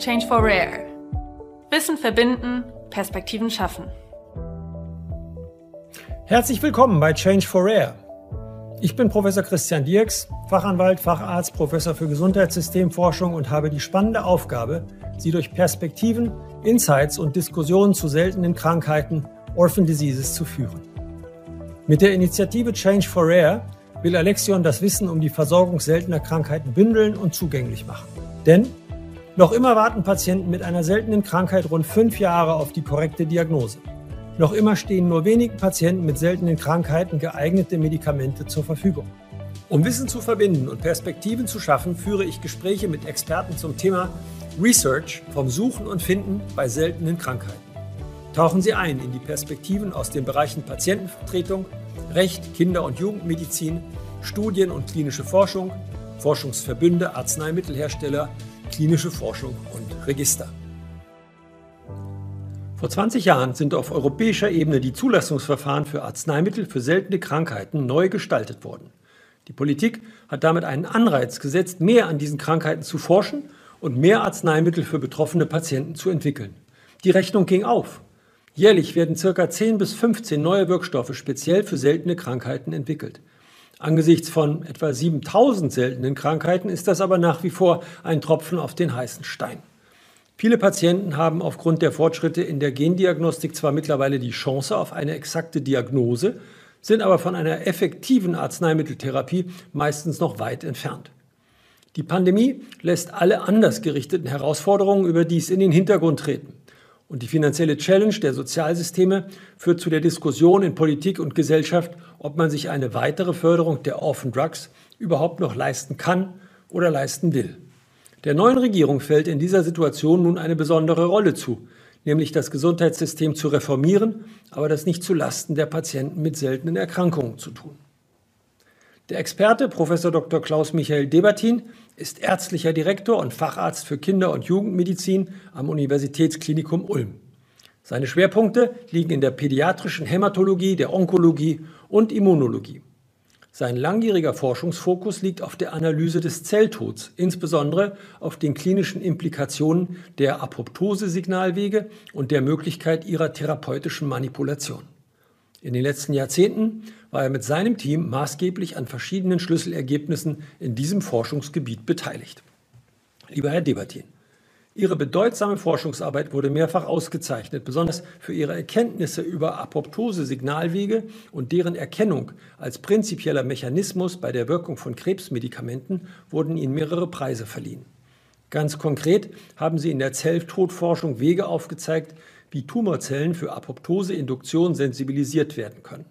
Change for Rare. Wissen verbinden, Perspektiven schaffen. Herzlich willkommen bei Change for Rare. Ich bin Professor Christian Dirks, Fachanwalt, Facharzt, Professor für Gesundheitssystemforschung und habe die spannende Aufgabe, Sie durch Perspektiven, Insights und Diskussionen zu seltenen Krankheiten, Orphan Diseases, zu führen. Mit der Initiative Change for Rare will Alexion das Wissen um die Versorgung seltener Krankheiten bündeln und zugänglich machen. Denn noch immer warten Patienten mit einer seltenen Krankheit rund fünf Jahre auf die korrekte Diagnose. Noch immer stehen nur wenigen Patienten mit seltenen Krankheiten geeignete Medikamente zur Verfügung. Um Wissen zu verbinden und Perspektiven zu schaffen, führe ich Gespräche mit Experten zum Thema Research vom Suchen und Finden bei seltenen Krankheiten. Tauchen Sie ein in die Perspektiven aus den Bereichen Patientenvertretung, Recht, Kinder- und Jugendmedizin, Studien und klinische Forschung, Forschungsverbünde, Arzneimittelhersteller, klinische Forschung und Register. Vor 20 Jahren sind auf europäischer Ebene die Zulassungsverfahren für Arzneimittel für seltene Krankheiten neu gestaltet worden. Die Politik hat damit einen Anreiz gesetzt, mehr an diesen Krankheiten zu forschen und mehr Arzneimittel für betroffene Patienten zu entwickeln. Die Rechnung ging auf. Jährlich werden ca. 10 bis 15 neue Wirkstoffe speziell für seltene Krankheiten entwickelt. Angesichts von etwa 7000 seltenen Krankheiten ist das aber nach wie vor ein Tropfen auf den heißen Stein. Viele Patienten haben aufgrund der Fortschritte in der Gendiagnostik zwar mittlerweile die Chance auf eine exakte Diagnose, sind aber von einer effektiven Arzneimitteltherapie meistens noch weit entfernt. Die Pandemie lässt alle anders gerichteten Herausforderungen überdies in den Hintergrund treten. Und die finanzielle Challenge der Sozialsysteme führt zu der Diskussion in Politik und Gesellschaft, ob man sich eine weitere Förderung der Orphan Drugs überhaupt noch leisten kann oder leisten will. Der neuen Regierung fällt in dieser Situation nun eine besondere Rolle zu, nämlich das Gesundheitssystem zu reformieren, aber das nicht zu Lasten der Patienten mit seltenen Erkrankungen zu tun. Der Experte Prof. Dr. Klaus Michael Debatin ist ärztlicher Direktor und Facharzt für Kinder- und Jugendmedizin am Universitätsklinikum Ulm. Seine Schwerpunkte liegen in der pädiatrischen Hämatologie, der Onkologie und Immunologie. Sein langjähriger Forschungsfokus liegt auf der Analyse des Zelltods, insbesondere auf den klinischen Implikationen der Apoptose-Signalwege und der Möglichkeit ihrer therapeutischen Manipulation. In den letzten Jahrzehnten war er mit seinem Team maßgeblich an verschiedenen Schlüsselergebnissen in diesem Forschungsgebiet beteiligt. Lieber Herr Debatin, Ihre bedeutsame Forschungsarbeit wurde mehrfach ausgezeichnet, besonders für Ihre Erkenntnisse über Apoptose-Signalwege und deren Erkennung als prinzipieller Mechanismus bei der Wirkung von Krebsmedikamenten wurden Ihnen mehrere Preise verliehen. Ganz konkret haben Sie in der Zelltodforschung Wege aufgezeigt, wie Tumorzellen für Apoptose-Induktion sensibilisiert werden können.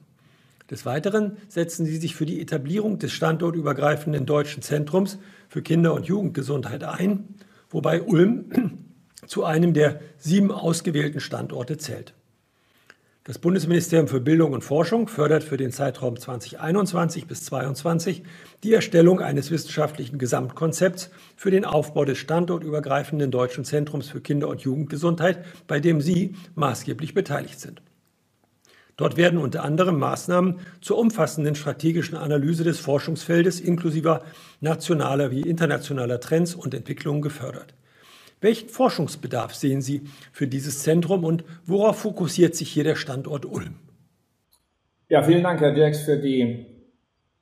Des Weiteren setzen sie sich für die Etablierung des standortübergreifenden deutschen Zentrums für Kinder- und Jugendgesundheit ein, wobei Ulm zu einem der sieben ausgewählten Standorte zählt. Das Bundesministerium für Bildung und Forschung fördert für den Zeitraum 2021 bis 2022 die Erstellung eines wissenschaftlichen Gesamtkonzepts für den Aufbau des standortübergreifenden Deutschen Zentrums für Kinder- und Jugendgesundheit, bei dem Sie maßgeblich beteiligt sind. Dort werden unter anderem Maßnahmen zur umfassenden strategischen Analyse des Forschungsfeldes inklusive nationaler wie internationaler Trends und Entwicklungen gefördert. Welchen Forschungsbedarf sehen Sie für dieses Zentrum und worauf fokussiert sich hier der Standort Ulm? Ja, vielen Dank, Herr Dirks, für die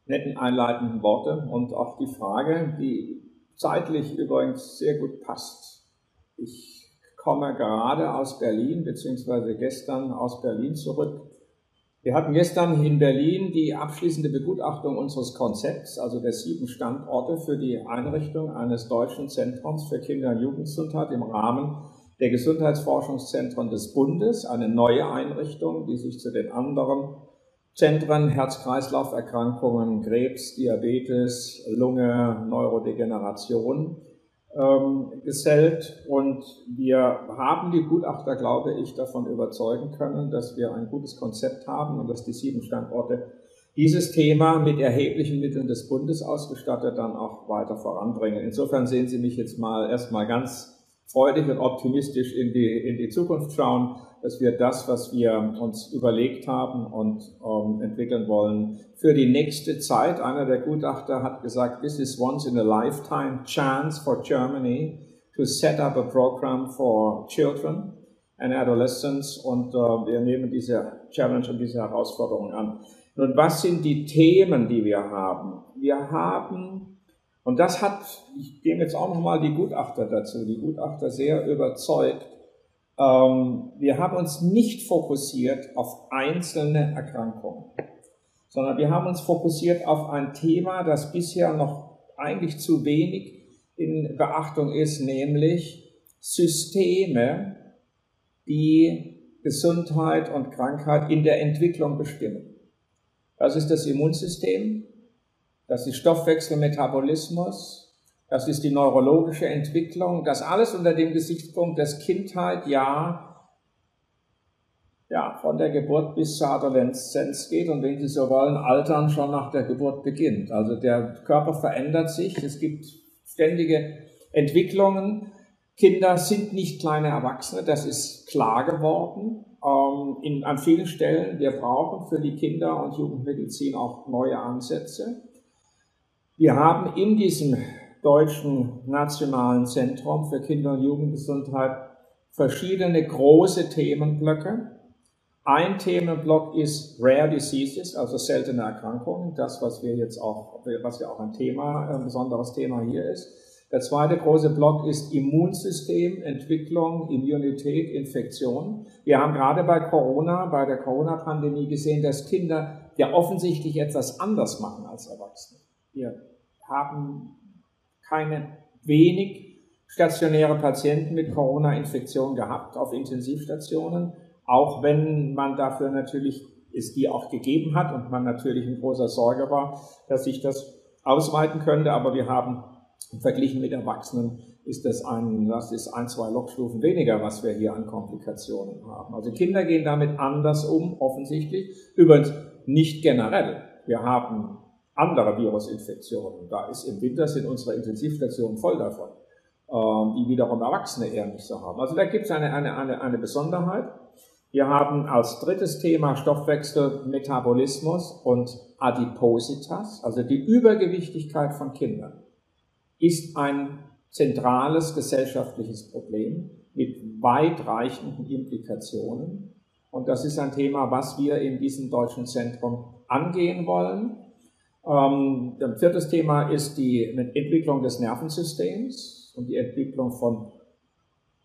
netten einleitenden Worte und auch die Frage, die zeitlich übrigens sehr gut passt. Ich komme gerade aus Berlin, beziehungsweise gestern aus Berlin zurück wir hatten gestern in Berlin die abschließende Begutachtung unseres Konzepts, also der sieben Standorte für die Einrichtung eines deutschen Zentrums für Kinder- und Jugendgesundheit im Rahmen der Gesundheitsforschungszentren des Bundes, eine neue Einrichtung, die sich zu den anderen Zentren Herz-Kreislauf-Erkrankungen, Krebs, Diabetes, Lunge, Neurodegeneration ähm, gesellt und wir haben die Gutachter, glaube ich, davon überzeugen können, dass wir ein gutes Konzept haben und dass die sieben Standorte dieses Thema mit erheblichen Mitteln des Bundes ausgestattet dann auch weiter voranbringen. Insofern sehen Sie mich jetzt mal erstmal ganz freudig und optimistisch in die, in die Zukunft schauen, dass wir das, was wir uns überlegt haben und ähm, entwickeln wollen, für die nächste Zeit, einer der Gutachter hat gesagt, this is once in a lifetime chance for Germany to set up a program for children and adolescents und äh, wir nehmen diese Challenge und diese Herausforderung an. Nun, was sind die Themen, die wir haben? Wir haben, und das hat, ich nehme jetzt auch nochmal die Gutachter dazu, die Gutachter sehr überzeugt, ähm, wir haben uns nicht fokussiert auf einzelne Erkrankungen, sondern wir haben uns fokussiert auf ein Thema, das bisher noch eigentlich zu wenig in Beachtung ist, nämlich Systeme, die Gesundheit und Krankheit in der Entwicklung bestimmen. Das ist das Immunsystem, das ist Stoffwechselmetabolismus, das ist die neurologische Entwicklung, das alles unter dem Gesichtspunkt, dass Kindheit ja, ja von der Geburt bis zur Adoleszenz geht und wenn Sie so wollen, Altern schon nach der Geburt beginnt. Also der Körper verändert sich, es gibt ständige Entwicklungen. Kinder sind nicht kleine Erwachsene, das ist klar geworden ähm, in, an vielen Stellen. Wir brauchen für die Kinder- und Jugendmedizin auch neue Ansätze. Wir haben in diesem Deutschen Nationalen Zentrum für Kinder- und Jugendgesundheit verschiedene große Themenblöcke. Ein Themenblock ist Rare Diseases, also seltene Erkrankungen, das, was wir jetzt auch, was ja auch ein Thema, ein besonderes Thema hier ist. Der zweite große Block ist Immunsystem, Entwicklung, Immunität, Infektion. Wir haben gerade bei Corona, bei der Corona-Pandemie gesehen, dass Kinder ja offensichtlich etwas anders machen als Erwachsene. Wir haben keine wenig stationäre Patienten mit Corona-Infektion gehabt auf Intensivstationen, auch wenn man dafür natürlich es die auch gegeben hat und man natürlich in großer Sorge war, dass sich das ausweiten könnte, aber wir haben verglichen mit Erwachsenen ist das ein, das ist ein, zwei Lochstufen weniger, was wir hier an Komplikationen haben. Also Kinder gehen damit anders um, offensichtlich. Übrigens nicht generell. Wir haben andere Virusinfektionen. Da ist im Winter sind unsere Intensivstationen voll davon, ähm, die wiederum Erwachsene eher nicht so haben. Also da gibt es eine, eine, eine, eine Besonderheit. Wir haben als drittes Thema Stoffwechsel, Metabolismus und Adipositas, also die Übergewichtigkeit von Kindern, ist ein zentrales gesellschaftliches Problem mit weitreichenden Implikationen. Und das ist ein Thema, was wir in diesem deutschen Zentrum angehen wollen. Ähm, viertes Thema ist die Entwicklung des Nervensystems und die Entwicklung von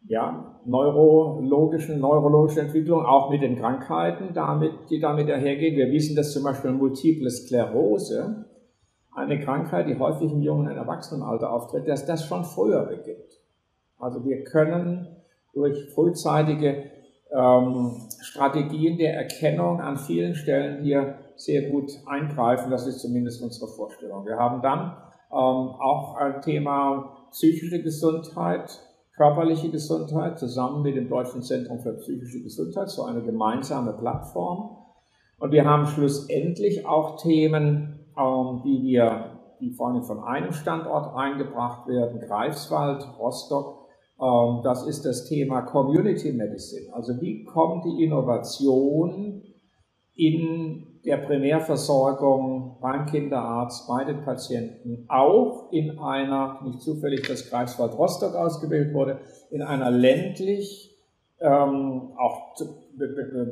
ja, neurologischen, neurologischen Entwicklung, auch mit den Krankheiten, damit, die damit einhergehen. Wir wissen, dass zum Beispiel Multiple Sklerose, eine Krankheit, die häufig im jungen und Erwachsenenalter auftritt, dass das schon früher beginnt. Also wir können durch frühzeitige ähm, Strategien der Erkennung an vielen Stellen hier sehr gut eingreifen. Das ist zumindest unsere Vorstellung. Wir haben dann ähm, auch ein Thema psychische Gesundheit, körperliche Gesundheit zusammen mit dem Deutschen Zentrum für psychische Gesundheit, so eine gemeinsame Plattform. Und wir haben schlussendlich auch Themen, ähm, die wir, die vor von einem Standort eingebracht werden, Greifswald, Rostock. Ähm, das ist das Thema Community Medicine. Also wie kommt die Innovation in der Primärversorgung beim Kinderarzt, bei den Patienten, auch in einer, nicht zufällig, dass Greifswald Rostock ausgewählt wurde, in einer ländlich, ähm, auch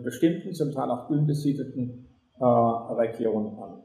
bestimmten, zum Teil auch dünn besiedelten äh, Region an.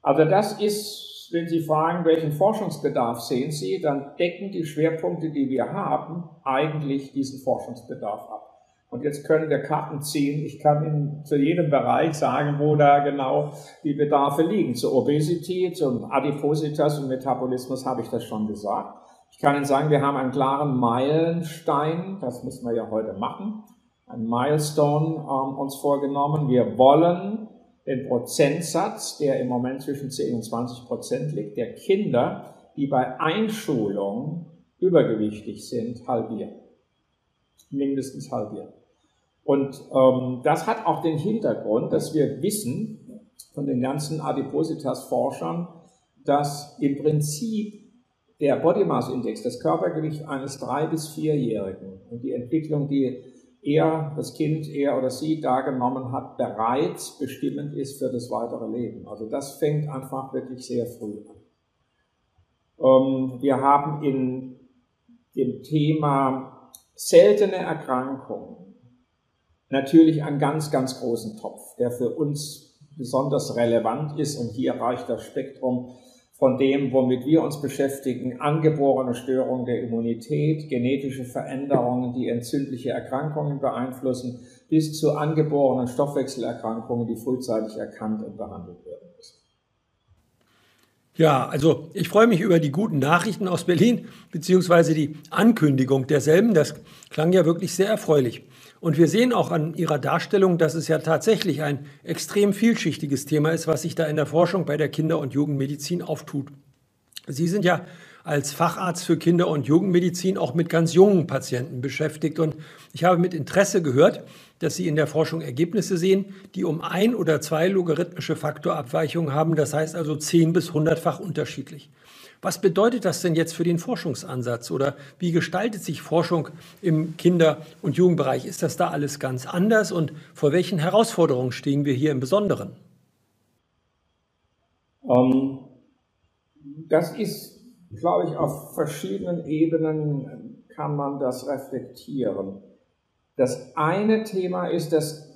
Also das ist, wenn Sie fragen, welchen Forschungsbedarf sehen Sie, dann decken die Schwerpunkte, die wir haben, eigentlich diesen Forschungsbedarf ab. Und jetzt können wir Karten ziehen. Ich kann Ihnen zu jedem Bereich sagen, wo da genau die Bedarfe liegen. Zur Obesity, zum Adipositas und Metabolismus habe ich das schon gesagt. Ich kann Ihnen sagen, wir haben einen klaren Meilenstein, das müssen wir ja heute machen, ein Milestone ähm, uns vorgenommen. Wir wollen den Prozentsatz, der im Moment zwischen 10 und 20 Prozent liegt, der Kinder, die bei Einschulung übergewichtig sind, halbieren mindestens halbieren. Und ähm, das hat auch den Hintergrund, dass wir wissen von den ganzen Adipositas-Forschern, dass im Prinzip der Body Mass Index, das Körpergewicht eines drei- bis vierjährigen und die Entwicklung, die er, das Kind, er oder sie da genommen hat, bereits bestimmend ist für das weitere Leben. Also das fängt einfach wirklich sehr früh an. Ähm, wir haben in dem Thema seltene Erkrankungen natürlich einen ganz, ganz großen Topf, der für uns besonders relevant ist. Und hier reicht das Spektrum von dem, womit wir uns beschäftigen, angeborene Störungen der Immunität, genetische Veränderungen, die entzündliche Erkrankungen beeinflussen, bis zu angeborenen Stoffwechselerkrankungen, die frühzeitig erkannt und behandelt werden müssen. Ja, also ich freue mich über die guten Nachrichten aus Berlin, beziehungsweise die Ankündigung derselben. Das klang ja wirklich sehr erfreulich. Und wir sehen auch an Ihrer Darstellung, dass es ja tatsächlich ein extrem vielschichtiges Thema ist, was sich da in der Forschung bei der Kinder- und Jugendmedizin auftut. Sie sind ja als Facharzt für Kinder- und Jugendmedizin auch mit ganz jungen Patienten beschäftigt. Und ich habe mit Interesse gehört, dass Sie in der Forschung Ergebnisse sehen, die um ein oder zwei logarithmische Faktorabweichungen haben, das heißt also zehn bis hundertfach unterschiedlich. Was bedeutet das denn jetzt für den Forschungsansatz oder wie gestaltet sich Forschung im Kinder- und Jugendbereich? Ist das da alles ganz anders und vor welchen Herausforderungen stehen wir hier im Besonderen? Um, ähm, das ist, glaube ich, auf verschiedenen Ebenen kann man das reflektieren. Das eine Thema ist, das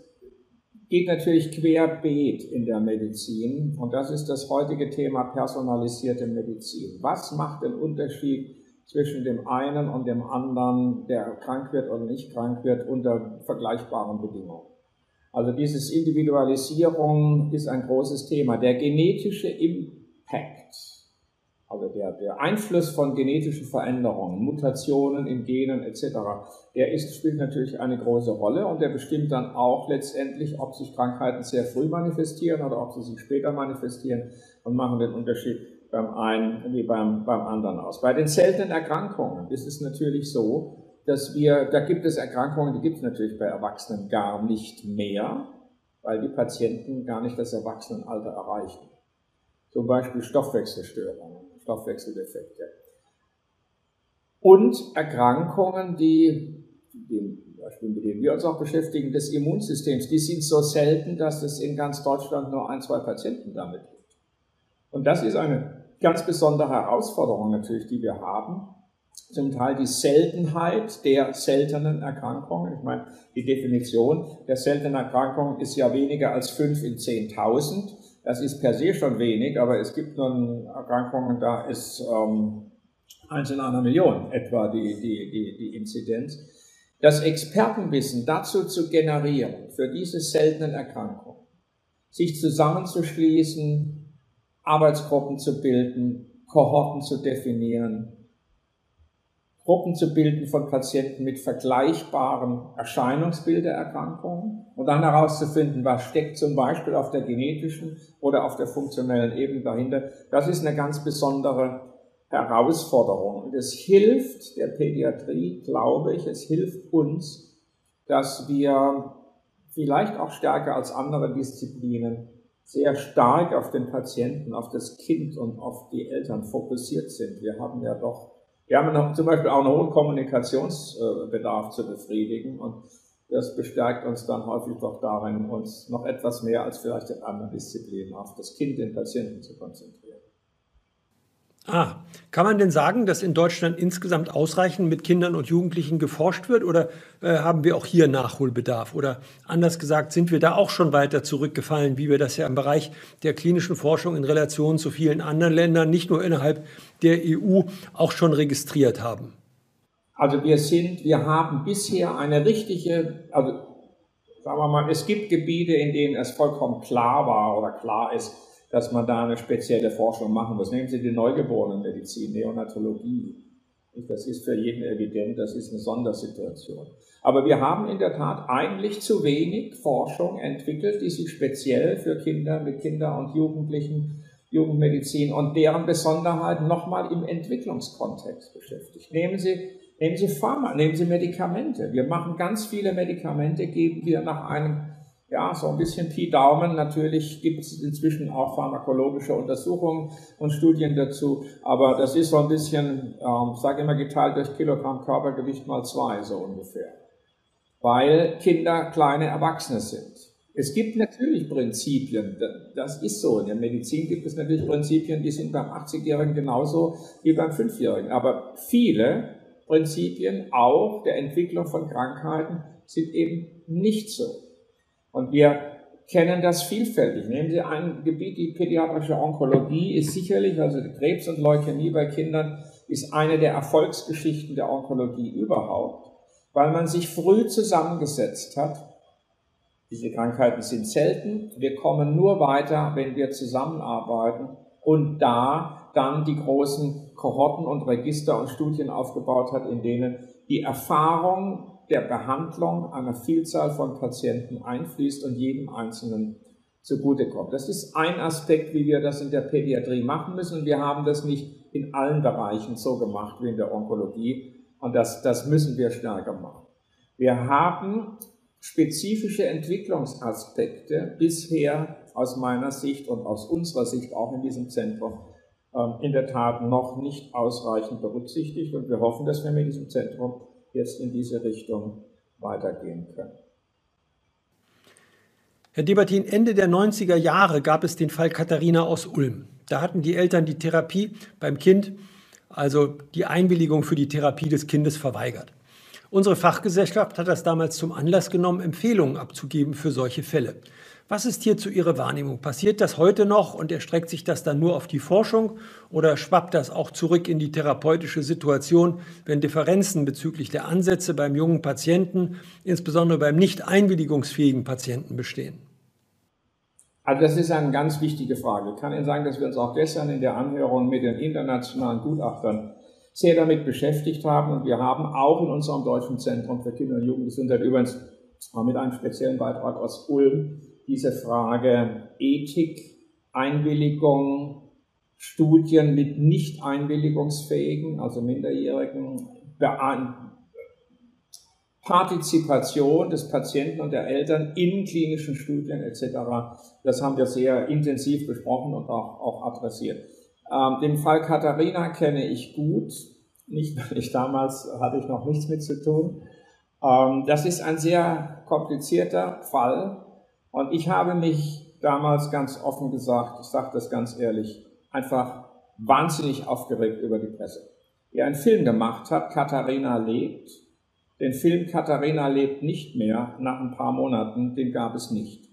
geht natürlich querbeet in der Medizin und das ist das heutige Thema personalisierte Medizin. Was macht den Unterschied zwischen dem einen und dem anderen, der krank wird oder nicht krank wird, unter vergleichbaren Bedingungen? Also dieses Individualisierung ist ein großes Thema. Der genetische Impact also der, der Einfluss von genetischen Veränderungen, Mutationen in Genen etc., der ist, spielt natürlich eine große Rolle und der bestimmt dann auch letztendlich, ob sich Krankheiten sehr früh manifestieren oder ob sie sich später manifestieren und machen den Unterschied beim einen wie beim, beim anderen aus. Bei den seltenen Erkrankungen ist es natürlich so, dass wir, da gibt es Erkrankungen, die gibt es natürlich bei Erwachsenen gar nicht mehr, weil die Patienten gar nicht das Erwachsenenalter erreichen. Zum Beispiel Stoffwechselstörungen. Stoffwechseldefekte. Und Erkrankungen, die, Beispiel, mit denen wir uns auch beschäftigen, des Immunsystems, die sind so selten, dass es in ganz Deutschland nur ein, zwei Patienten damit gibt. Und das ist eine ganz besondere Herausforderung natürlich, die wir haben. Zum Teil die Seltenheit der seltenen Erkrankungen. Ich meine, die Definition der seltenen Erkrankungen ist ja weniger als fünf in 10.000. Das ist per se schon wenig, aber es gibt nun Erkrankungen, da ist ähm, eins in einer Million etwa die, die, die, die Inzidenz. Das Expertenwissen dazu zu generieren, für diese seltenen Erkrankungen, sich zusammenzuschließen, Arbeitsgruppen zu bilden, Kohorten zu definieren, Gruppen zu bilden von Patienten mit vergleichbaren Erscheinungsbild der Erkrankungen und dann herauszufinden, was steckt zum Beispiel auf der genetischen oder auf der funktionellen Ebene dahinter. Das ist eine ganz besondere Herausforderung. Und es hilft der Pädiatrie, glaube ich, es hilft uns, dass wir vielleicht auch stärker als andere Disziplinen sehr stark auf den Patienten, auf das Kind und auf die Eltern fokussiert sind. Wir haben ja doch wir haben noch, zum Beispiel auch einen hohen Kommunikationsbedarf zu befriedigen und das bestärkt uns dann häufig doch darin, uns noch etwas mehr als vielleicht in anderen Disziplinen auf das Kind, den Patienten zu konzentrieren. Ah, kann man denn sagen, dass in Deutschland insgesamt ausreichend mit Kindern und Jugendlichen geforscht wird oder äh, haben wir auch hier Nachholbedarf? Oder anders gesagt, sind wir da auch schon weiter zurückgefallen, wie wir das ja im Bereich der klinischen Forschung in Relation zu vielen anderen Ländern, nicht nur innerhalb der EU, auch schon registriert haben? Also wir sind, wir haben bisher eine richtige, also sagen wir mal, es gibt Gebiete, in denen es vollkommen klar war oder klar ist, dass man da eine spezielle Forschung machen muss. Nehmen Sie die Neugeborenenmedizin, Neonatologie. Das ist für jeden evident, das ist eine Sondersituation. Aber wir haben in der Tat eigentlich zu wenig Forschung entwickelt, die sich speziell für Kinder mit Kinder und Jugendlichen, Jugendmedizin und deren Besonderheiten nochmal im Entwicklungskontext beschäftigt. Nehmen Sie, nehmen Sie Pharma, nehmen Sie Medikamente. Wir machen ganz viele Medikamente, geben wir nach einem ja, so ein bisschen Pi Daumen. Natürlich gibt es inzwischen auch pharmakologische Untersuchungen und Studien dazu, aber das ist so ein bisschen, ähm, ich sage immer, geteilt durch Kilogramm Körpergewicht mal zwei, so ungefähr. Weil Kinder kleine Erwachsene sind. Es gibt natürlich Prinzipien, das ist so. In der Medizin gibt es natürlich Prinzipien, die sind beim 80-Jährigen genauso wie beim 5-Jährigen. Aber viele Prinzipien auch der Entwicklung von Krankheiten sind eben nicht so. Und wir kennen das vielfältig. Nehmen Sie ein Gebiet, die pädiatrische Onkologie ist sicherlich, also Krebs und Leukämie bei Kindern, ist eine der Erfolgsgeschichten der Onkologie überhaupt, weil man sich früh zusammengesetzt hat. Diese Krankheiten sind selten. Wir kommen nur weiter, wenn wir zusammenarbeiten und da dann die großen Kohorten und Register und Studien aufgebaut hat, in denen die Erfahrung der Behandlung einer Vielzahl von Patienten einfließt und jedem Einzelnen zugutekommt. Das ist ein Aspekt, wie wir das in der Pädiatrie machen müssen. Wir haben das nicht in allen Bereichen so gemacht wie in der Onkologie. Und das, das müssen wir stärker machen. Wir haben spezifische Entwicklungsaspekte bisher aus meiner Sicht und aus unserer Sicht auch in diesem Zentrum ähm, in der Tat noch nicht ausreichend berücksichtigt. Und wir hoffen, dass wir mit diesem Zentrum jetzt in diese Richtung weitergehen können. Herr Debatin, Ende der 90er Jahre gab es den Fall Katharina aus Ulm. Da hatten die Eltern die Therapie beim Kind, also die Einwilligung für die Therapie des Kindes verweigert. Unsere Fachgesellschaft hat das damals zum Anlass genommen, Empfehlungen abzugeben für solche Fälle. Was ist hierzu Ihre Wahrnehmung? Passiert das heute noch und erstreckt sich das dann nur auf die Forschung oder schwappt das auch zurück in die therapeutische Situation, wenn Differenzen bezüglich der Ansätze beim jungen Patienten, insbesondere beim nicht einwilligungsfähigen Patienten bestehen? Also das ist eine ganz wichtige Frage. Ich kann Ihnen sagen, dass wir uns auch gestern in der Anhörung mit den internationalen Gutachtern sehr damit beschäftigt haben und wir haben auch in unserem Deutschen Zentrum für Kinder- und Jugendgesundheit übrigens mit einem speziellen Beitrag aus Ulm diese Frage Ethik, Einwilligung, Studien mit nicht einwilligungsfähigen, also Minderjährigen, Partizipation des Patienten und der Eltern in klinischen Studien etc. Das haben wir sehr intensiv besprochen und auch, auch adressiert. Ähm, den Fall Katharina kenne ich gut, nicht weil ich damals hatte ich noch nichts mit zu tun. Ähm, das ist ein sehr komplizierter Fall, und ich habe mich damals ganz offen gesagt, ich sage das ganz ehrlich, einfach wahnsinnig aufgeregt über die Presse. Die einen Film gemacht hat, Katharina lebt. Den Film Katharina lebt nicht mehr nach ein paar Monaten, den gab es nicht.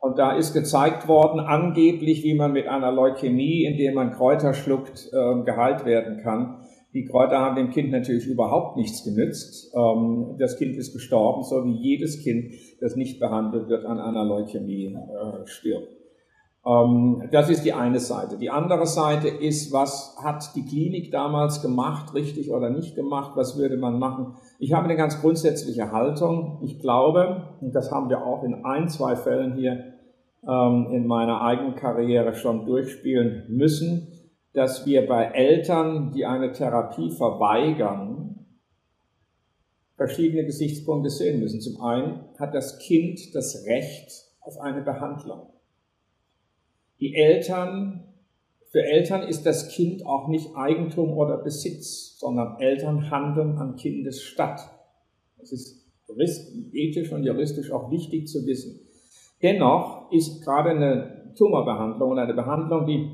Und da ist gezeigt worden, angeblich, wie man mit einer Leukämie, indem man Kräuter schluckt, äh, geheilt werden kann. Die Kräuter haben dem Kind natürlich überhaupt nichts genützt. Ähm, das Kind ist gestorben, so wie jedes Kind, das nicht behandelt wird, an einer Leukämie äh, stirbt. Ähm, das ist die eine Seite. Die andere Seite ist, was hat die Klinik damals gemacht, richtig oder nicht gemacht, was würde man machen? Ich habe eine ganz grundsätzliche Haltung. Ich glaube, und das haben wir auch in ein, zwei Fällen hier ähm, in meiner eigenen Karriere schon durchspielen müssen, dass wir bei Eltern, die eine Therapie verweigern, verschiedene Gesichtspunkte sehen müssen. Zum einen hat das Kind das Recht auf eine Behandlung. Die Eltern, für Eltern ist das Kind auch nicht Eigentum oder Besitz, sondern Eltern handeln an Kindes statt. Das ist ethisch und juristisch auch wichtig zu wissen. Dennoch ist gerade eine Tumorbehandlung und eine Behandlung, die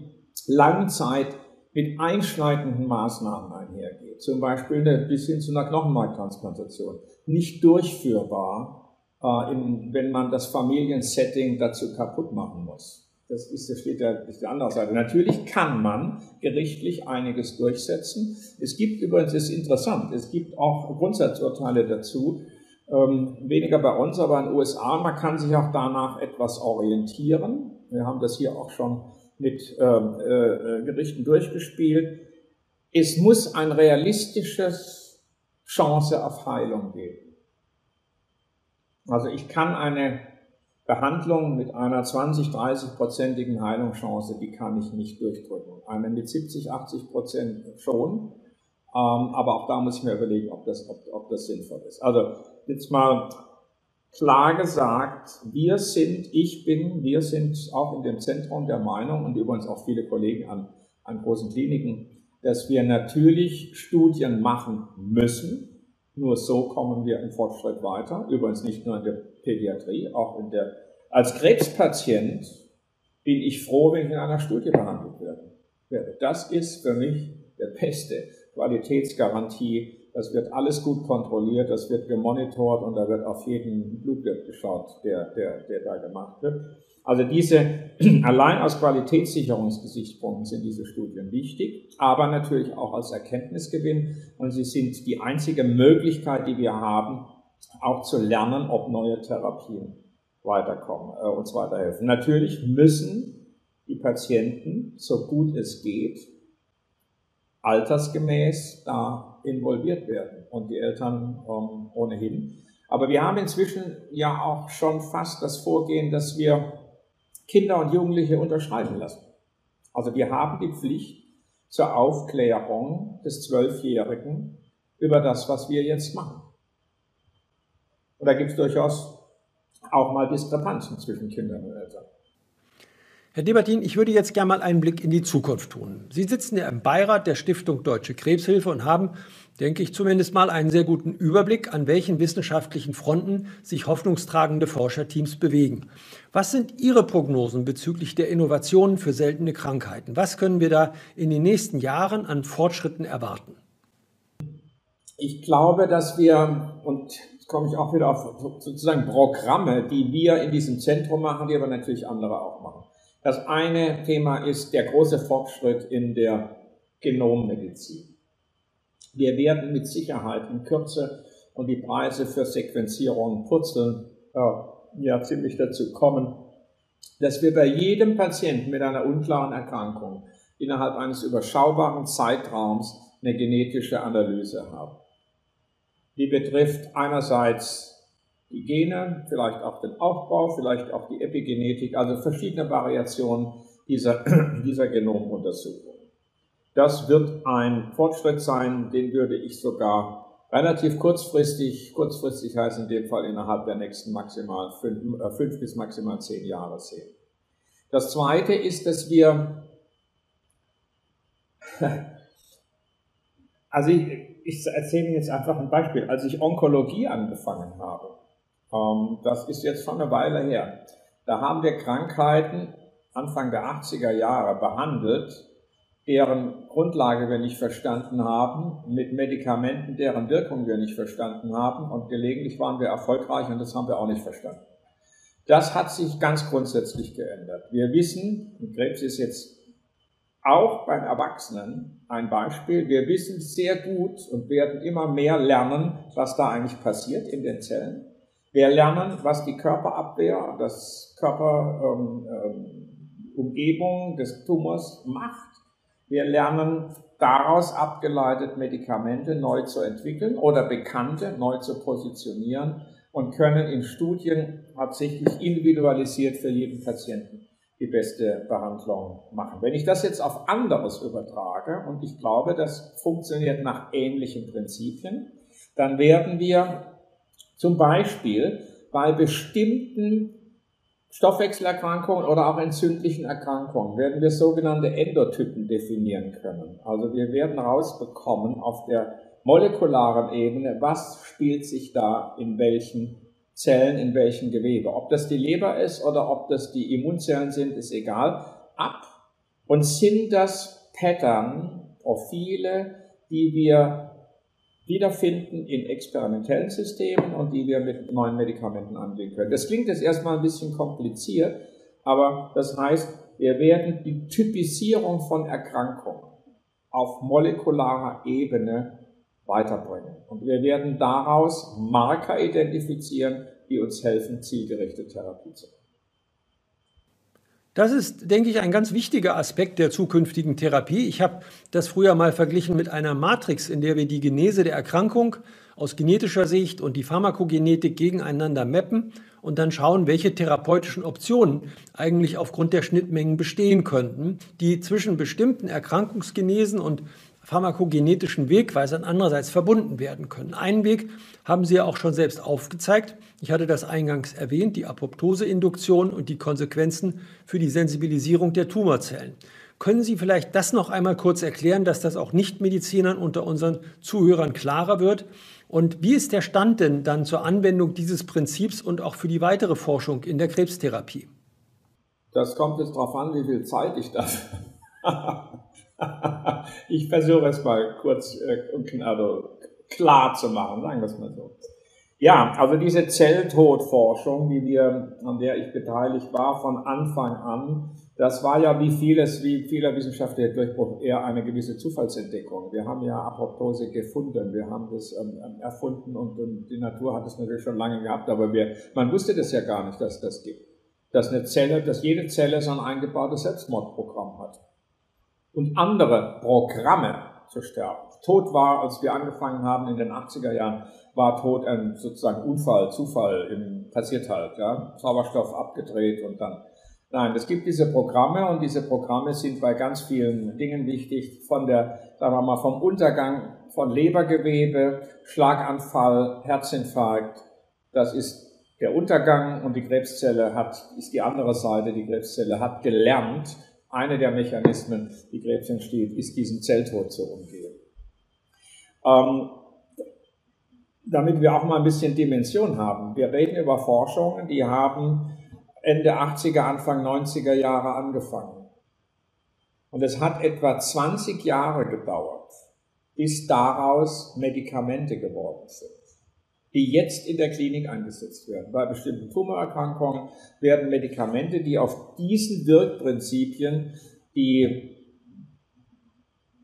Langzeit mit einschneidenden Maßnahmen einhergeht, zum Beispiel eine, bis hin zu einer Knochenmarktransplantation, nicht durchführbar, äh, in, wenn man das Familiensetting dazu kaputt machen muss. Das ist, das steht ja, ist die andere Seite. Natürlich kann man gerichtlich einiges durchsetzen. Es gibt übrigens, ist interessant, es gibt auch Grundsatzurteile dazu, ähm, weniger bei uns, aber in den USA. Man kann sich auch danach etwas orientieren. Wir haben das hier auch schon mit ähm, äh, Gerichten durchgespielt. Es muss ein realistisches Chance auf Heilung geben. Also ich kann eine Behandlung mit einer 20, 30-prozentigen Heilungschance, die kann ich nicht durchdrücken. Eine mit 70, 80 Prozent schon, ähm, aber auch da muss ich mir überlegen, ob das, ob, ob das sinnvoll ist. Also jetzt mal klar gesagt, wir sind, ich bin, wir sind auch in dem Zentrum der Meinung und übrigens auch viele Kollegen an, an großen Kliniken, dass wir natürlich Studien machen müssen. Nur so kommen wir im Fortschritt weiter. Übrigens nicht nur in der Pädiatrie, auch in der, als Krebspatient bin ich froh, wenn ich in einer Studie behandelt werde. Das ist für mich der beste Qualitätsgarantie Das wird alles gut kontrolliert, das wird gemonitort und da wird auf jeden Blutwert geschaut, der, der, der da gemacht wird. Also diese, allein aus Qualitätssicherungsgesichtspunkten sind diese Studien wichtig, aber natürlich auch als Erkenntnisgewinn und sie sind die einzige Möglichkeit, die wir haben, auch zu lernen, ob neue Therapien weiterkommen, äh, uns weiterhelfen. Natürlich müssen die Patienten, so gut es geht, altersgemäß da involviert werden und die Eltern ähm, ohnehin. Aber wir haben inzwischen ja auch schon fast das Vorgehen, dass wir Kinder und Jugendliche unterschreiben lassen. Also wir haben die Pflicht zur Aufklärung des Zwölfjährigen über das, was wir jetzt machen. Und da gibt es durchaus auch mal Diskrepanzen zwischen Kindern und Eltern. Herr Debertin, ich würde jetzt gerne mal einen Blick in die Zukunft tun. Sie sitzen ja im Beirat der Stiftung Deutsche Krebshilfe und haben, denke ich, zumindest mal einen sehr guten Überblick, an welchen wissenschaftlichen Fronten sich hoffnungstragende Forscherteams bewegen. Was sind Ihre Prognosen bezüglich der Innovationen für seltene Krankheiten? Was können wir da in den nächsten Jahren an Fortschritten erwarten? Ich glaube, dass wir, und komme ich auch wieder auf sozusagen Programme, die wir in diesem Zentrum machen, die aber natürlich andere auch machen. Das eine Thema ist der große Fortschritt in der Genommedizin. Wir werden mit Sicherheit in Kürze und die Preise für Sequenzierung purzeln, äh, ja ziemlich dazu kommen, dass wir bei jedem Patienten mit einer unklaren Erkrankung innerhalb eines überschaubaren Zeitraums eine genetische Analyse haben. Die betrifft einerseits die Gene, vielleicht auch den Aufbau, vielleicht auch die Epigenetik, also verschiedene Variationen dieser, dieser Genomuntersuchung. Das wird ein Fortschritt sein, den würde ich sogar relativ kurzfristig, kurzfristig heißt in dem Fall innerhalb der nächsten maximal fünf, äh, fünf bis maximal zehn Jahre sehen. Das zweite ist, dass wir, also ich, ich erzähle Ihnen jetzt einfach ein Beispiel. Als ich Onkologie angefangen habe, ähm, das ist jetzt schon eine Weile her. Da haben wir Krankheiten Anfang der 80er Jahre behandelt, deren Grundlage wir nicht verstanden haben, mit Medikamenten, deren Wirkung wir nicht verstanden haben und gelegentlich waren wir erfolgreich und das haben wir auch nicht verstanden. Das hat sich ganz grundsätzlich geändert. Wir wissen, Krebs ist jetzt auch beim Erwachsenen ein Beispiel, wir wissen sehr gut und werden immer mehr lernen, was da eigentlich passiert in den Zellen. Wir lernen, was die Körperabwehr, das Körperumgebung ähm, ähm, des Tumors macht. Wir lernen daraus abgeleitet Medikamente neu zu entwickeln oder bekannte neu zu positionieren und können in Studien tatsächlich individualisiert für jeden Patienten die beste Behandlung machen. Wenn ich das jetzt auf anderes übertrage, und ich glaube, das funktioniert nach ähnlichen Prinzipien, dann werden wir zum Beispiel bei bestimmten Stoffwechselerkrankungen oder auch entzündlichen Erkrankungen werden wir sogenannte Endotypen definieren können. Also wir werden rausbekommen auf der molekularen Ebene, was spielt sich da in welchen Zellen, in welchem Gewebe. Ob das die Leber ist oder ob das die Immunzellen sind, ist egal. Ab. Und sind das Pattern, Profile, die wir wiederfinden in experimentellen Systemen und die wir mit neuen Medikamenten angehen können. Das klingt jetzt erstmal ein bisschen kompliziert, aber das heißt, wir werden die Typisierung von Erkrankungen auf molekularer Ebene weiterbringen. Und wir werden daraus Marker identifizieren, die uns helfen, zielgerichtete Therapie zu machen. Das ist, denke ich, ein ganz wichtiger Aspekt der zukünftigen Therapie. Ich habe das früher mal verglichen mit einer Matrix, in der wir die Genese der Erkrankung aus genetischer Sicht und die Pharmakogenetik gegeneinander mappen und dann schauen, welche therapeutischen Optionen eigentlich aufgrund der Schnittmengen bestehen könnten, die zwischen bestimmten Erkrankungsgenesen und pharmakogenetischen Wegweisern andererseits verbunden werden können. Einen Weg haben Sie ja auch schon selbst aufgezeigt. Ich hatte das eingangs erwähnt, die Apoptoseinduktion und die Konsequenzen für die Sensibilisierung der Tumorzellen. Können Sie vielleicht das noch einmal kurz erklären, dass das auch Nichtmedizinern unter unseren Zuhörern klarer wird? Und wie ist der Stand denn dann zur Anwendung dieses Prinzips und auch für die weitere Forschung in der Krebstherapie? Das kommt jetzt darauf an, wie viel Zeit ich dafür ich versuche es mal kurz äh, und klar zu machen, sagen wir es mal so. Ja, also diese Zelltodforschung, die wir, an der ich beteiligt war, von Anfang an, das war ja wie vieles, wie vieler wissenschaftlicher Durchbruch eher eine gewisse Zufallsentdeckung. Wir haben ja Apoptose gefunden, wir haben das ähm, ähm erfunden und, und, die Natur hat es natürlich schon lange gehabt, aber wir, man wusste das ja gar nicht, dass das gibt. Dass eine Zelle, dass jede Zelle so ein eingebautes Selbstmordprogramm hat. Und andere Programme zu sterben. Tod war, als wir angefangen haben in den 80er Jahren, war Tod ein sozusagen Unfall, Zufall, im, passiert halt, ja. Sauerstoff abgedreht und dann Nein, es gibt diese Programme und diese Programme sind bei ganz vielen Dingen wichtig, von der, sagen wir mal, vom Untergang von Lebergewebe, Schlaganfall, Herzinfarkt. Das ist der Untergang und die Krebszelle hat, ist die andere Seite, die Krebszelle hat gelernt, eine der Mechanismen, die Krebs entsteht, ist diesen Zelltod zu umgehen. Ähm, damit wir auch mal ein bisschen Dimension haben. Wir reden über Forschungen, die haben Ende 80er, Anfang 90er Jahre angefangen. Und es hat etwa 20 Jahre gedauert, bis daraus Medikamente geworden sind, die jetzt in der Klinik eingesetzt werden. Bei bestimmten Tumorerkrankungen werden Medikamente, die auf diesen Wirkprinzipien, die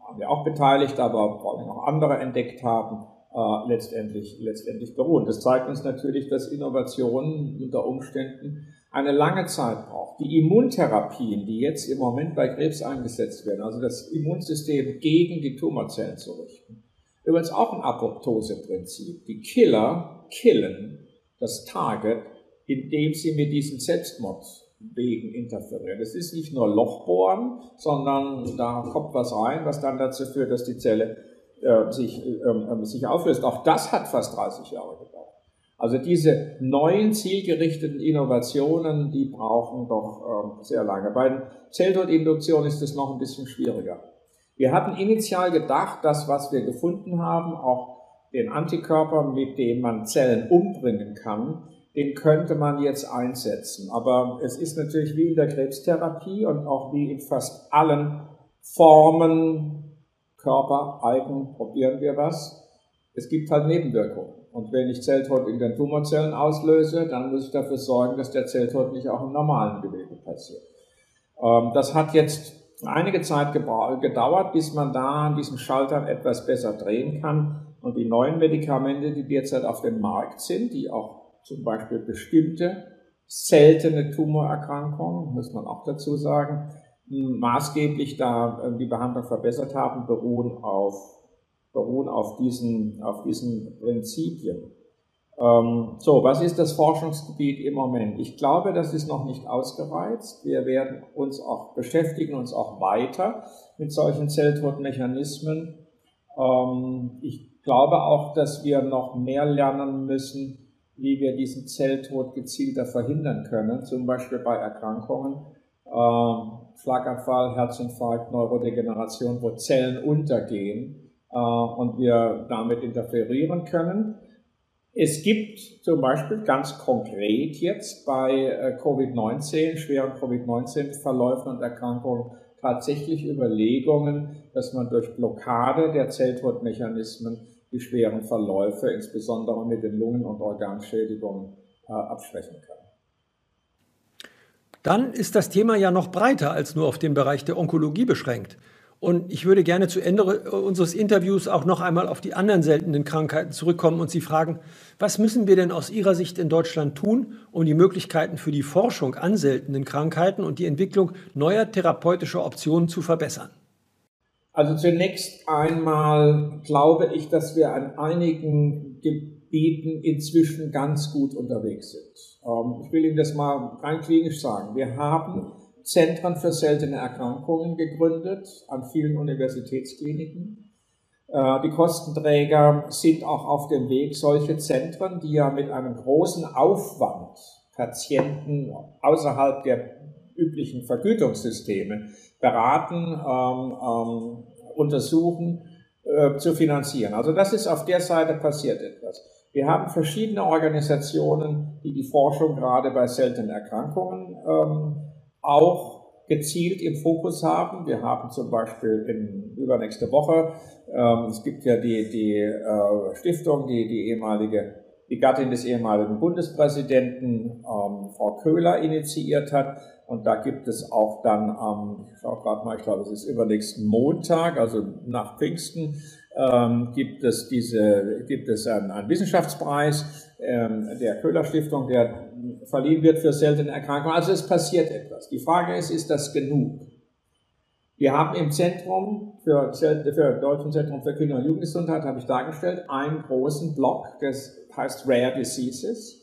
haben wir auch beteiligt, aber vor allem auch andere entdeckt haben, äh, letztendlich, letztendlich beruhen. Das zeigt uns natürlich, dass Innovationen unter Umständen eine lange Zeit braucht. Die Immuntherapien, die jetzt im Moment bei Krebs eingesetzt werden, also das Immunsystem gegen die Tumorzellen zu richten, übrigens auch ein Apoptoseprinzip. Die Killer killen das Target, indem sie mit diesen Selbstmordwegen interferieren. Es ist nicht nur Lochbohren, sondern da kommt was rein, was dann dazu führt, dass die Zelle äh, sich, äh, sich auflöst. Auch das hat fast 30 Jahre gedauert. Also diese neuen zielgerichteten Innovationen, die brauchen doch äh, sehr lange. Bei Zelltodinduktion ist es noch ein bisschen schwieriger. Wir hatten initial gedacht, dass was wir gefunden haben, auch den Antikörper, mit dem man Zellen umbringen kann, den könnte man jetzt einsetzen. Aber es ist natürlich wie in der Krebstherapie und auch wie in fast allen Formen, Körper, Eigen, probieren wir was. Es gibt halt Nebenwirkungen. Und wenn ich Zelltod in den Tumorzellen auslöse, dann muss ich dafür sorgen, dass der Zelltod nicht auch im normalen Gewebe passiert. Ähm, das hat jetzt einige Zeit gedauert, bis man da an diesen Schaltern etwas besser drehen kann. Und die neuen Medikamente, die derzeit auf dem Markt sind, die auch zum Beispiel bestimmte seltene Tumorerkrankungen, muss man auch dazu sagen, maßgeblich da äh, die Behandlung verbessert haben, beruhen auf beruhen auf diesen, auf diesen Prinzipien. Ähm, so, was ist das Forschungsgebiet im Moment? Ich glaube, das ist noch nicht ausgereizt. Wir werden uns auch beschäftigen, uns auch weiter mit solchen Zelltodmechanismen. Ähm, ich glaube auch, dass wir noch mehr lernen müssen, wie wir diesen Zelltod gezielter verhindern können, zum Beispiel bei Erkrankungen, äh, Schlaganfall, Herzinfarkt, Neurodegeneration, wo Zellen untergehen äh, und wir damit interferieren können. Es gibt zum Beispiel ganz konkret jetzt bei äh, Covid-19, schweren Covid-19-Verläufen und Erkrankungen tatsächlich Überlegungen, dass man durch Blockade der Zelltodmechanismen die schweren Verläufe, insbesondere mit den Lungen- und Organschädigungen, äh, abschwächen kann. Dann ist das Thema ja noch breiter als nur auf den Bereich der Onkologie beschränkt. Und ich würde gerne zu Ende unseres Interviews auch noch einmal auf die anderen seltenen Krankheiten zurückkommen und Sie fragen, was müssen wir denn aus Ihrer Sicht in Deutschland tun, um die Möglichkeiten für die Forschung an seltenen Krankheiten und die Entwicklung neuer therapeutischer Optionen zu verbessern? Also zunächst einmal glaube ich, dass wir an einigen Gebieten inzwischen ganz gut unterwegs sind. Ähm, ich will Ihnen das mal rein klinisch sagen. Wir haben Zentren für seltene Erkrankungen gegründet an vielen Universitätskliniken. Äh, die Kostenträger sind auch auf dem Weg, solche Zentren, die ja mit einem großen Aufwand Patienten außerhalb der üblichen Vergütungssysteme beraten, ähm, ähm, untersuchen, äh, zu finanzieren. Also das ist auf der Seite passiert etwas. Wir haben verschiedene Organisationen, die die Forschung gerade bei seltenen Erkrankungen ähm, auch gezielt im Fokus haben. Wir haben zum Beispiel in übernächste Woche, ähm, es gibt ja die, die äh, Stiftung, die, die ehemalige, die Gattin des ehemaligen Bundespräsidenten, ähm, Frau Köhler, initiiert hat. Und da gibt es auch dann am, ich schaue gerade mal, ich glaube, es ist übernächsten Montag, also nach Pfingsten, ähm, gibt es diese, gibt es einen, einen Wissenschaftspreis ähm, der Köhler Stiftung, der verliehen wird für seltene Erkrankungen. Also es passiert etwas. Die Frage ist, ist das genug? Wir haben im Zentrum für, für Deutschen Zentrum für Kinder- und Jugendgesundheit, habe ich dargestellt, einen großen Block, das heißt Rare Diseases.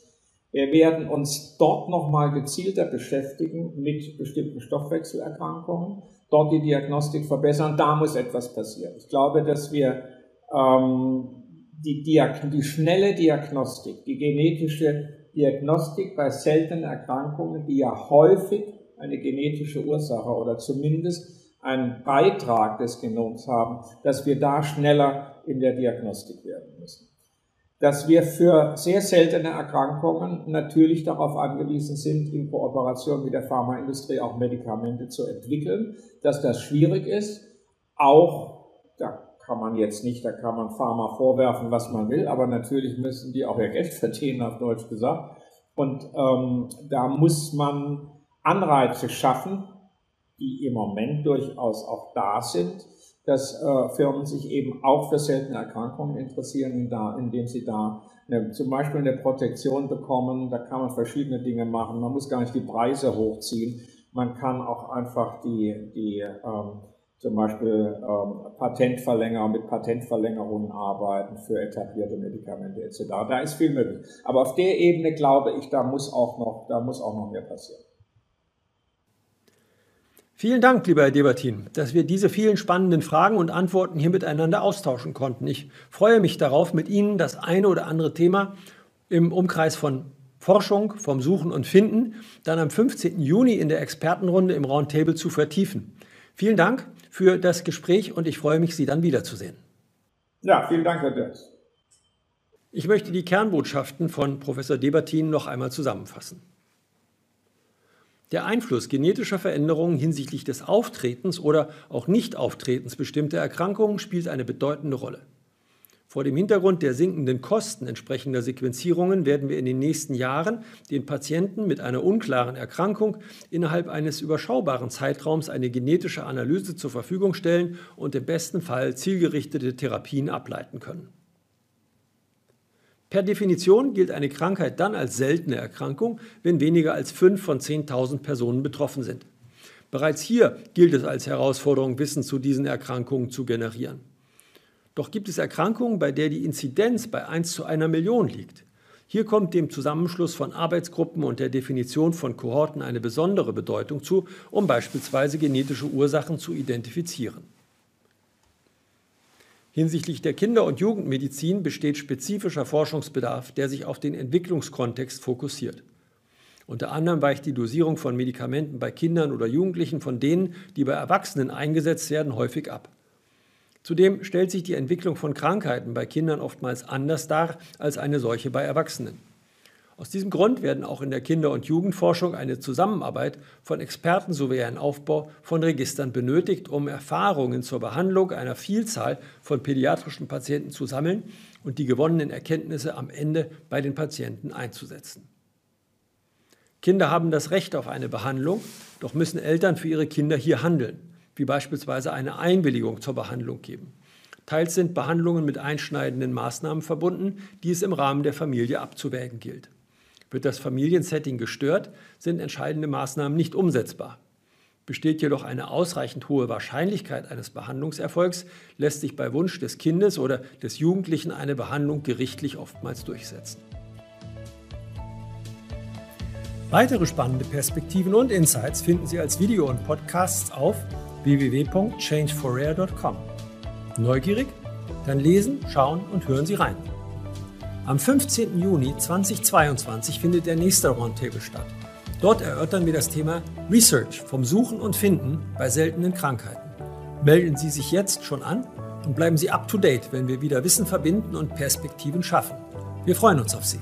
Wir werden uns dort nochmal gezielter beschäftigen mit bestimmten Stoffwechselerkrankungen, dort die Diagnostik verbessern. Da muss etwas passieren. Ich glaube, dass wir ähm, die, die schnelle Diagnostik, die genetische Diagnostik bei seltenen Erkrankungen, die ja häufig eine genetische Ursache oder zumindest einen Beitrag des Genoms haben, dass wir da schneller in der Diagnostik werden müssen. Dass wir für sehr seltene Erkrankungen natürlich darauf angewiesen sind, in Kooperation mit der Pharmaindustrie auch Medikamente zu entwickeln, dass das schwierig ist, auch, kann man jetzt nicht, da kann man Pharma vorwerfen, was man will, aber natürlich müssen die auch ihr Geld verdienen, auf Deutsch gesagt. Und ähm, da muss man Anreize schaffen, die im Moment durchaus auch da sind, dass äh, Firmen sich eben auch für seltene Erkrankungen interessieren, indem sie da eine, zum Beispiel eine Protektion bekommen. Da kann man verschiedene Dinge machen. Man muss gar nicht die Preise hochziehen. Man kann auch einfach die, die ähm, zum Beispiel ähm, Patentverlängerung mit Patentverlängerungen arbeiten für etablierte Medikamente etc. Da ist viel möglich. Aber auf der Ebene glaube ich, da muss auch noch, da muss auch noch mehr passieren. Vielen Dank, lieber Herr Debatin, dass wir diese vielen spannenden Fragen und Antworten hier miteinander austauschen konnten. Ich freue mich darauf, mit Ihnen das eine oder andere Thema im Umkreis von Forschung, vom Suchen und Finden dann am 15. Juni in der Expertenrunde im Roundtable zu vertiefen. Vielen Dank für das Gespräch und ich freue mich, Sie dann wiederzusehen. Ja, vielen Dank, Herr Dirks. Ich möchte die Kernbotschaften von Professor Debatin noch einmal zusammenfassen. Der Einfluss genetischer Veränderungen hinsichtlich des Auftretens oder auch Nichtauftretens bestimmter Erkrankungen spielt eine bedeutende Rolle. Vor dem Hintergrund der sinkenden Kosten entsprechender Sequenzierungen werden wir in den nächsten Jahren den Patienten mit einer unklaren Erkrankung innerhalb eines überschaubaren Zeitraums eine genetische Analyse zur Verfügung stellen und im besten Fall zielgerichtete Therapien ableiten können. Per Definition gilt eine Krankheit dann als seltene Erkrankung, wenn weniger als 5 von 10.000 Personen betroffen sind. Bereits hier gilt es als Herausforderung, Wissen zu diesen Erkrankungen zu generieren. Doch gibt es Erkrankungen, bei der die Inzidenz bei 1 zu einer Million liegt. Hier kommt dem Zusammenschluss von Arbeitsgruppen und der Definition von Kohorten eine besondere Bedeutung zu, um beispielsweise genetische Ursachen zu identifizieren. Hinsichtlich der Kinder- und Jugendmedizin besteht spezifischer Forschungsbedarf, der sich auf den Entwicklungskontext fokussiert. Unter anderem weicht die Dosierung von Medikamenten bei Kindern oder Jugendlichen von denen, die bei Erwachsenen eingesetzt werden, häufig ab. Zudem stellt sich die Entwicklung von Krankheiten bei Kindern oftmals anders dar als eine solche bei Erwachsenen. Aus diesem Grund werden auch in der Kinder- und Jugendforschung eine Zusammenarbeit von Experten sowie ein Aufbau von Registern benötigt, um Erfahrungen zur Behandlung einer Vielzahl von pädiatrischen Patienten zu sammeln und die gewonnenen Erkenntnisse am Ende bei den Patienten einzusetzen. Kinder haben das Recht auf eine Behandlung, doch müssen Eltern für ihre Kinder hier handeln wie beispielsweise eine Einwilligung zur Behandlung geben. Teils sind Behandlungen mit einschneidenden Maßnahmen verbunden, die es im Rahmen der Familie abzuwägen gilt. Wird das Familiensetting gestört, sind entscheidende Maßnahmen nicht umsetzbar. Besteht jedoch eine ausreichend hohe Wahrscheinlichkeit eines Behandlungserfolgs, lässt sich bei Wunsch des Kindes oder des Jugendlichen eine Behandlung gerichtlich oftmals durchsetzen. Weitere spannende Perspektiven und Insights finden Sie als Video und Podcasts auf www.changeforrare.com. Neugierig? Dann lesen, schauen und hören Sie rein. Am 15. Juni 2022 findet der nächste Roundtable statt. Dort erörtern wir das Thema Research vom Suchen und Finden bei seltenen Krankheiten. Melden Sie sich jetzt schon an und bleiben Sie up to date, wenn wir wieder Wissen verbinden und Perspektiven schaffen. Wir freuen uns auf Sie.